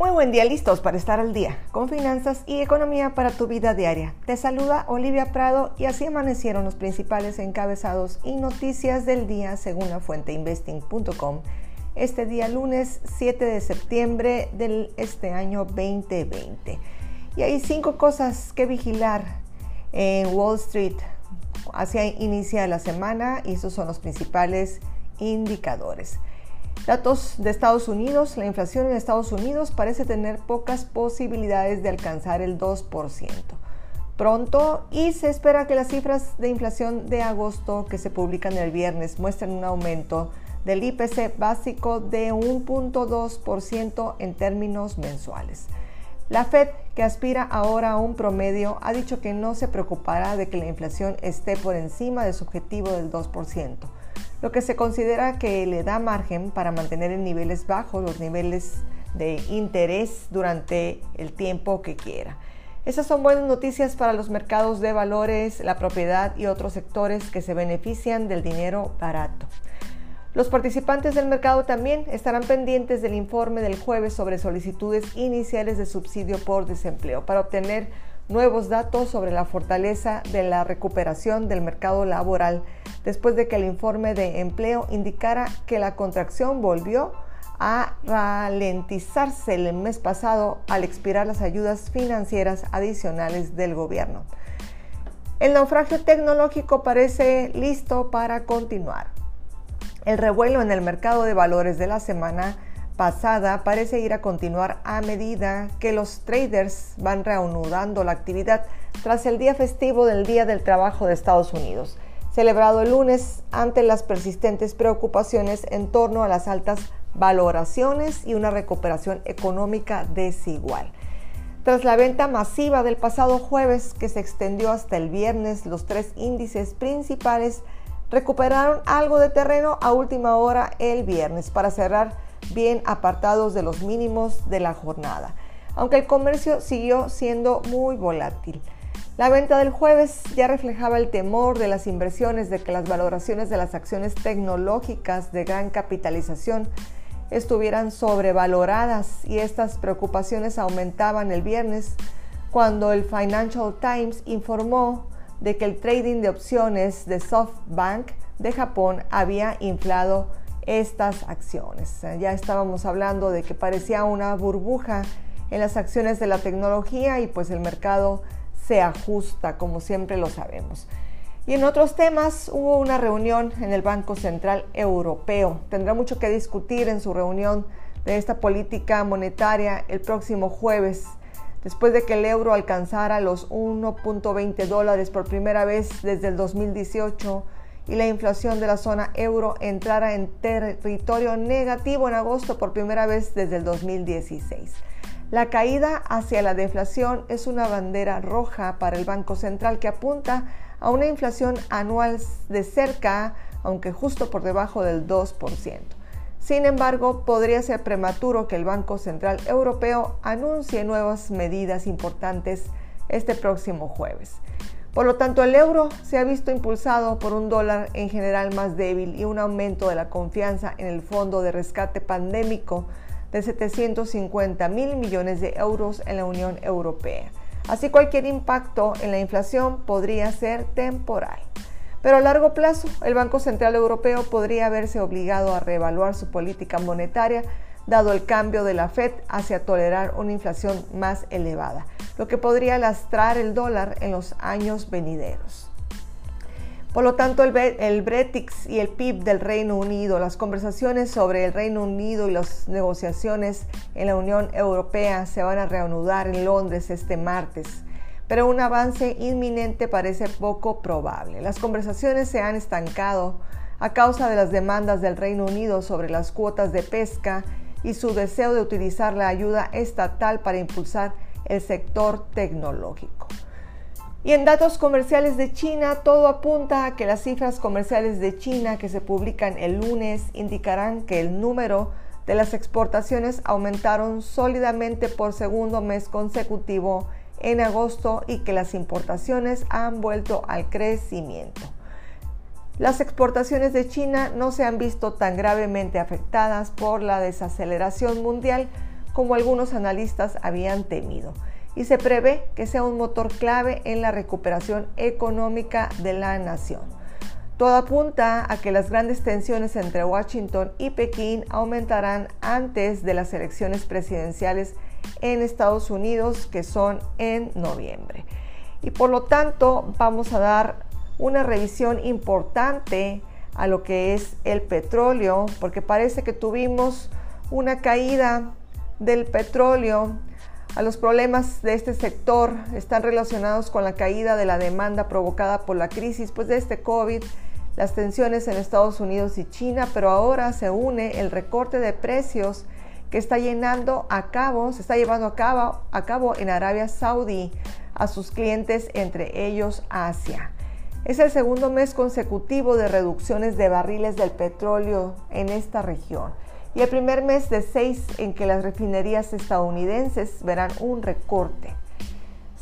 Muy buen día, listos para estar al día con finanzas y economía para tu vida diaria. Te saluda Olivia Prado y así amanecieron los principales encabezados y noticias del día según la fuente investing.com este día lunes 7 de septiembre de este año 2020. Y hay cinco cosas que vigilar en Wall Street hacia inicia la semana y esos son los principales indicadores. Datos de Estados Unidos, la inflación en Estados Unidos parece tener pocas posibilidades de alcanzar el 2% pronto y se espera que las cifras de inflación de agosto que se publican el viernes muestren un aumento del IPC básico de 1.2% en términos mensuales. La Fed, que aspira ahora a un promedio, ha dicho que no se preocupará de que la inflación esté por encima de su objetivo del 2% lo que se considera que le da margen para mantener en niveles bajos los niveles de interés durante el tiempo que quiera. Esas son buenas noticias para los mercados de valores, la propiedad y otros sectores que se benefician del dinero barato. Los participantes del mercado también estarán pendientes del informe del jueves sobre solicitudes iniciales de subsidio por desempleo para obtener nuevos datos sobre la fortaleza de la recuperación del mercado laboral después de que el informe de empleo indicara que la contracción volvió a ralentizarse el mes pasado al expirar las ayudas financieras adicionales del gobierno. El naufragio tecnológico parece listo para continuar. El revuelo en el mercado de valores de la semana pasada parece ir a continuar a medida que los traders van reanudando la actividad tras el día festivo del Día del Trabajo de Estados Unidos celebrado el lunes ante las persistentes preocupaciones en torno a las altas valoraciones y una recuperación económica desigual. Tras la venta masiva del pasado jueves que se extendió hasta el viernes, los tres índices principales recuperaron algo de terreno a última hora el viernes para cerrar bien apartados de los mínimos de la jornada, aunque el comercio siguió siendo muy volátil. La venta del jueves ya reflejaba el temor de las inversiones de que las valoraciones de las acciones tecnológicas de gran capitalización estuvieran sobrevaloradas y estas preocupaciones aumentaban el viernes cuando el Financial Times informó de que el trading de opciones de SoftBank de Japón había inflado estas acciones. Ya estábamos hablando de que parecía una burbuja en las acciones de la tecnología y pues el mercado se ajusta, como siempre lo sabemos. Y en otros temas hubo una reunión en el Banco Central Europeo. Tendrá mucho que discutir en su reunión de esta política monetaria el próximo jueves, después de que el euro alcanzara los 1.20 dólares por primera vez desde el 2018 y la inflación de la zona euro entrara en territorio negativo en agosto por primera vez desde el 2016. La caída hacia la deflación es una bandera roja para el Banco Central que apunta a una inflación anual de cerca, aunque justo por debajo del 2%. Sin embargo, podría ser prematuro que el Banco Central Europeo anuncie nuevas medidas importantes este próximo jueves. Por lo tanto, el euro se ha visto impulsado por un dólar en general más débil y un aumento de la confianza en el fondo de rescate pandémico de 750 mil millones de euros en la Unión Europea. Así cualquier impacto en la inflación podría ser temporal. Pero a largo plazo, el Banco Central Europeo podría verse obligado a reevaluar su política monetaria dado el cambio de la Fed hacia tolerar una inflación más elevada, lo que podría lastrar el dólar en los años venideros. Por lo tanto, el, el Bretix y el PIB del Reino Unido, las conversaciones sobre el Reino Unido y las negociaciones en la Unión Europea se van a reanudar en Londres este martes, pero un avance inminente parece poco probable. Las conversaciones se han estancado a causa de las demandas del Reino Unido sobre las cuotas de pesca y su deseo de utilizar la ayuda estatal para impulsar el sector tecnológico. Y en datos comerciales de China, todo apunta a que las cifras comerciales de China que se publican el lunes indicarán que el número de las exportaciones aumentaron sólidamente por segundo mes consecutivo en agosto y que las importaciones han vuelto al crecimiento. Las exportaciones de China no se han visto tan gravemente afectadas por la desaceleración mundial como algunos analistas habían temido, y se prevé que sea un motor clave en la recuperación económica de la nación. Todo apunta a que las grandes tensiones entre Washington y Pekín aumentarán antes de las elecciones presidenciales en Estados Unidos, que son en noviembre. Y por lo tanto vamos a dar una revisión importante a lo que es el petróleo, porque parece que tuvimos una caída del petróleo. A los problemas de este sector están relacionados con la caída de la demanda provocada por la crisis pues, de este COVID, las tensiones en Estados Unidos y China, pero ahora se une el recorte de precios que está llenando a cabo, se está llevando a cabo, a cabo en Arabia Saudí a sus clientes, entre ellos Asia. Es el segundo mes consecutivo de reducciones de barriles del petróleo en esta región y el primer mes de seis en que las refinerías estadounidenses verán un recorte.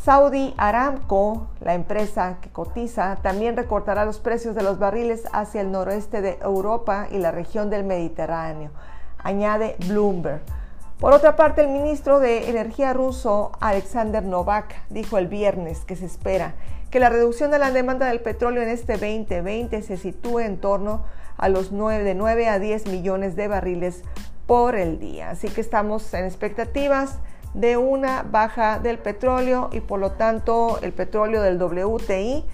Saudi Aramco, la empresa que cotiza, también recortará los precios de los barriles hacia el noroeste de Europa y la región del Mediterráneo, añade Bloomberg. Por otra parte, el ministro de Energía ruso, Alexander Novak, dijo el viernes que se espera que la reducción de la demanda del petróleo en este 2020 se sitúe en torno a los 9, de 9 a 10 millones de barriles por el día. Así que estamos en expectativas de una baja del petróleo y por lo tanto el petróleo del WTI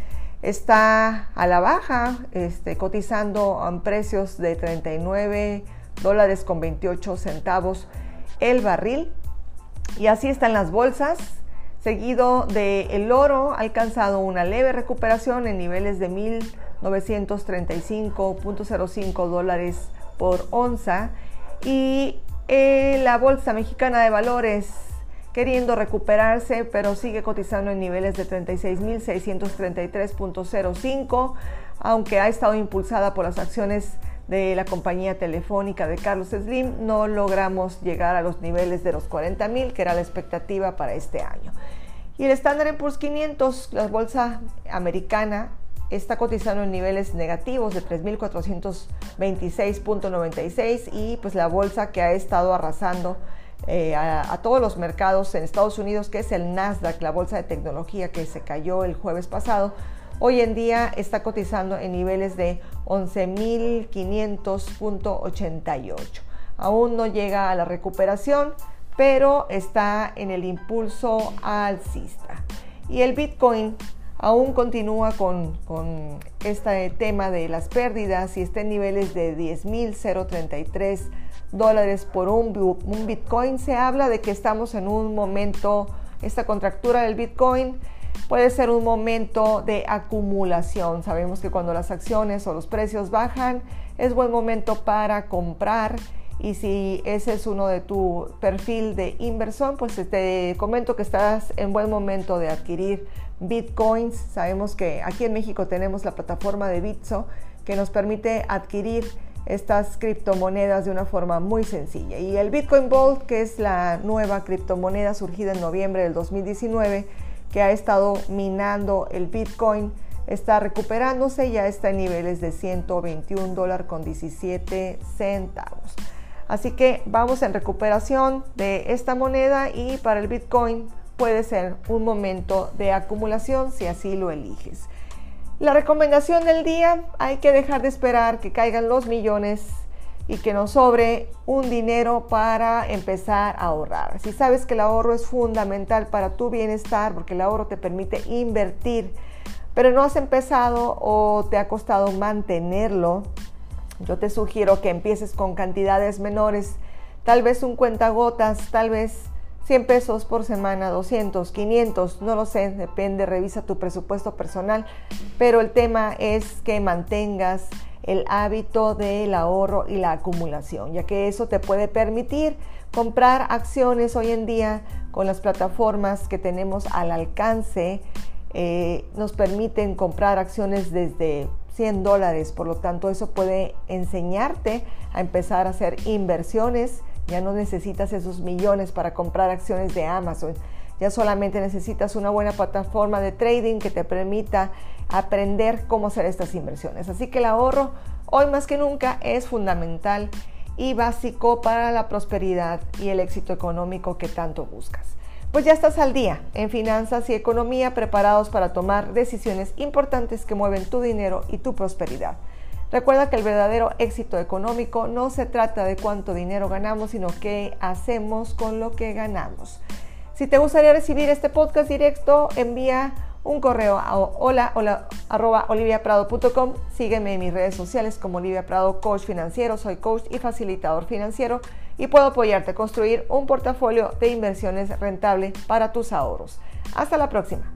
está a la baja, este, cotizando a precios de 39 dólares con 28 centavos el barril. Y así están las bolsas, seguido del el oro, ha alcanzado una leve recuperación en niveles de 1.935.05 dólares por onza. Y eh, la bolsa mexicana de valores queriendo recuperarse, pero sigue cotizando en niveles de 36.633.05, aunque ha estado impulsada por las acciones de la compañía telefónica de Carlos Slim, no logramos llegar a los niveles de los 40 mil, que era la expectativa para este año. Y el Standard Poor's 500, la bolsa americana, está cotizando en niveles negativos de 3.426.96 y pues la bolsa que ha estado arrasando eh, a, a, todos los mercados en Estados Unidos, que es el Nasdaq, la bolsa de tecnología que se cayó el jueves pasado, Hoy en día está cotizando en niveles de 11.500.88. Aún no llega a la recuperación, pero está en el impulso alcista. Y el Bitcoin aún continúa con, este tema de las pérdidas y está en niveles de 10.033 dólares por un, un Bitcoin. Se habla de que estamos en un momento, esta contractura del Bitcoin puede ser un momento de acumulación. Sabemos que cuando las acciones o los precios bajan, es buen momento para comprar. Y si ese es uno de tu perfil de inversión, pues te comento que estás en buen momento de adquirir bitcoins. Sabemos que aquí en México tenemos la plataforma de Bitso que nos permite adquirir estas criptomonedas de una forma muy sencilla. Y el Bitcoin Vault, que es la nueva criptomoneda surgida en noviembre del 2019, que ha estado minando el Bitcoin está recuperándose, ya está en niveles de 121 dólares con 17 centavos. Así que vamos en recuperación de esta moneda y para el Bitcoin puede ser un momento de acumulación si así lo eliges. La recomendación del día, hay que dejar de esperar que caigan los millones y que nos sobre un dinero para empezar a ahorrar. Si sabes que el ahorro es fundamental para tu bienestar, porque el ahorro te permite invertir, pero no has empezado o te ha costado mantenerlo, yo te sugiero que empieces con cantidades menores, tal vez un cuentagotas, tal vez 100 pesos por semana, 200, 500, no lo sé, depende, revisa tu presupuesto personal, pero el tema es que mantengas el hábito del ahorro y la acumulación, ya que eso te puede permitir comprar acciones hoy en día con las plataformas que tenemos al alcance. Eh, nos permiten comprar acciones desde 100 dólares, por lo tanto eso puede enseñarte a empezar a hacer inversiones. Ya no necesitas esos millones para comprar acciones de Amazon. Ya solamente necesitas una buena plataforma de trading que te permita aprender cómo hacer estas inversiones. Así que el ahorro hoy más que nunca es fundamental y básico para la prosperidad y el éxito económico que tanto buscas. Pues ya estás al día en finanzas y economía preparados para tomar decisiones importantes que mueven tu dinero y tu prosperidad. Recuerda que el verdadero éxito económico no se trata de cuánto dinero ganamos, sino qué hacemos con lo que ganamos. Si te gustaría recibir este podcast directo, envía un correo a hola, hola arroba oliviaprado.com. Sígueme en mis redes sociales como Olivia Prado, coach financiero. Soy coach y facilitador financiero y puedo apoyarte a construir un portafolio de inversiones rentable para tus ahorros. Hasta la próxima.